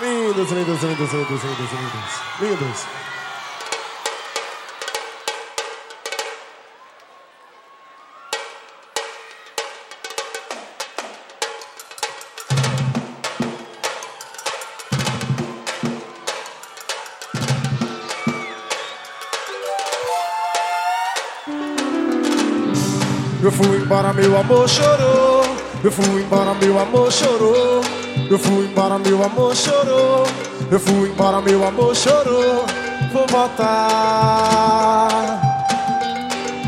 Lindos, lindos, lindos, lindos, lindos, lindos. Lindos. Eu fui embora, meu amor chorou. Eu fui embora, meu amor chorou. Eu fui embora, meu amor chorou. Eu fui embora, meu amor chorou. Vou voltar.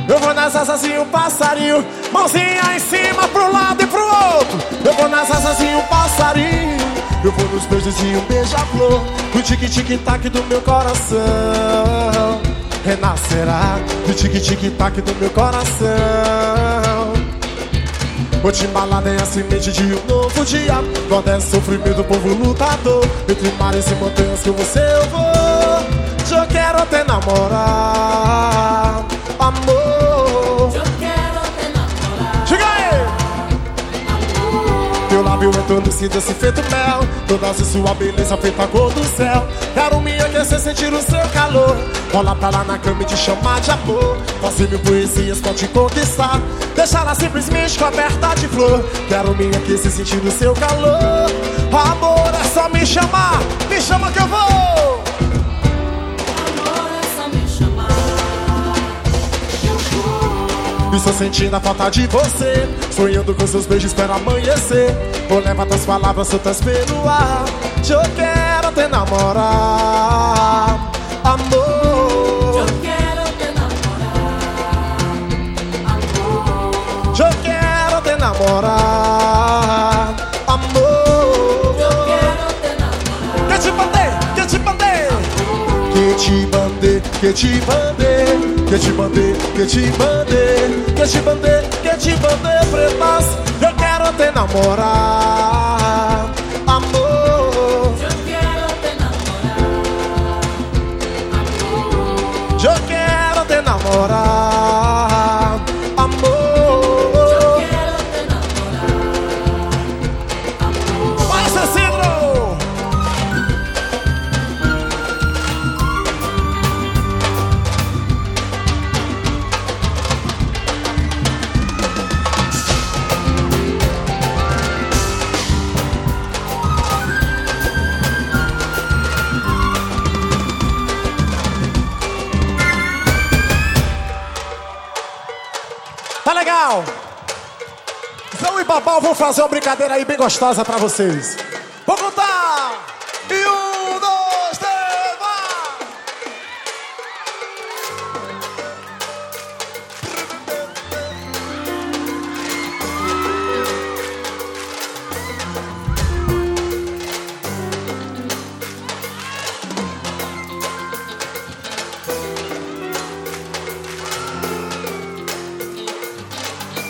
Eu vou nas asas e um passarinho, mãozinha em cima pro lado e pro outro. Eu vou nas asas e um passarinho. Eu vou nos beijos e um beija-flor. O tique-tique-tac do meu coração renascerá. Do tique-tique-tac do meu coração. Vou te embalar é a semente de um novo dia. Quando é sofrimento do povo lutador. Entre mares e montanhas que você eu vou. Eu quero te namorar. Amor. Eu quero te namorar. Chega aí! Teu lábio é todo se feito mel. Toda sua beleza feita cor do céu. Quero me aquecer, sentir o seu calor Rola pra lá na cama e te chamar de amor. Fazer mil poesias pra te conquistar. Deixar ela simplesmente coberta de flor. Quero me aquecer, sentir o seu calor. Amor, é só me chamar. Me chama que eu vou. Estou sentindo a falta de você. Sonhando com seus beijos, espero amanhecer. Vou levar tuas palavras soltas pelo ar. Eu quero te namorar que te bater Que te bater, que te bater Que te bater, que te bater pretas Eu quero te namorar Amor Eu quero te namorar. Amor. Eu quero te namorar legal? E Babal vou fazer uma brincadeira aí bem gostosa pra vocês. Vou contar!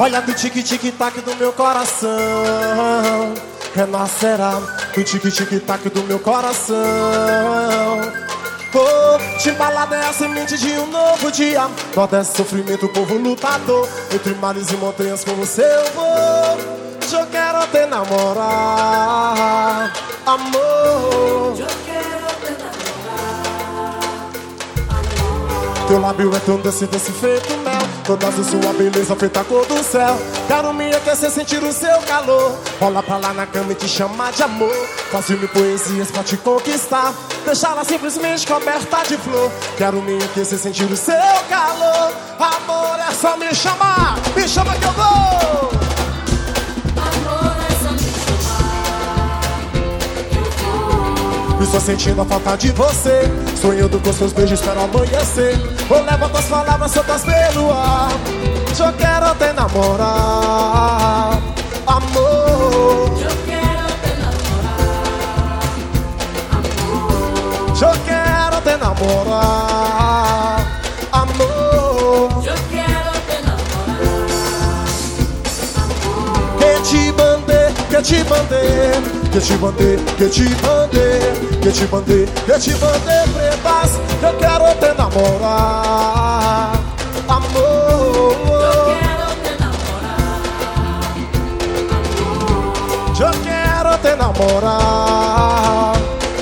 Olha do tique-tique-tac do meu coração. Renascerá do tique-tique-tac do meu coração. Oh, te embalada é a semente de um novo dia. É sofrimento, povo lutador. Entre mares e montanhas com você eu vou. Eu quero te namorar. Amor. Teu lábio é tão doce, doce feito mel Toda a sua beleza feita cor do céu. Quero me aquecer, sentir o seu calor. Rola pra lá na cama e te chamar de amor. Fazer mil poesias pra te conquistar. Deixá-la simplesmente coberta de flor. Quero me aquecer, sentir o seu calor. Amor, é só me chamar Estou sentindo a falta de você Sonhando com seus beijos, espero amanhecer Vou levar tuas palavras soltas pelo ar Eu quero te namorar Amor Eu quero te namorar. Amor. Eu quero te namorar Amor Eu quero te namorar. Amor. Que te bandei, que te bandei que te mandei, que te mandei, que te mandei, que te mandei pretas. Eu quero te namorar, amor. Eu quero te namorar, amor. Eu quero te namorar,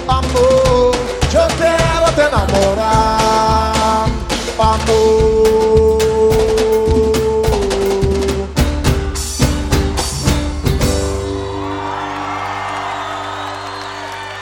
amor. Eu quero te namorar, amor.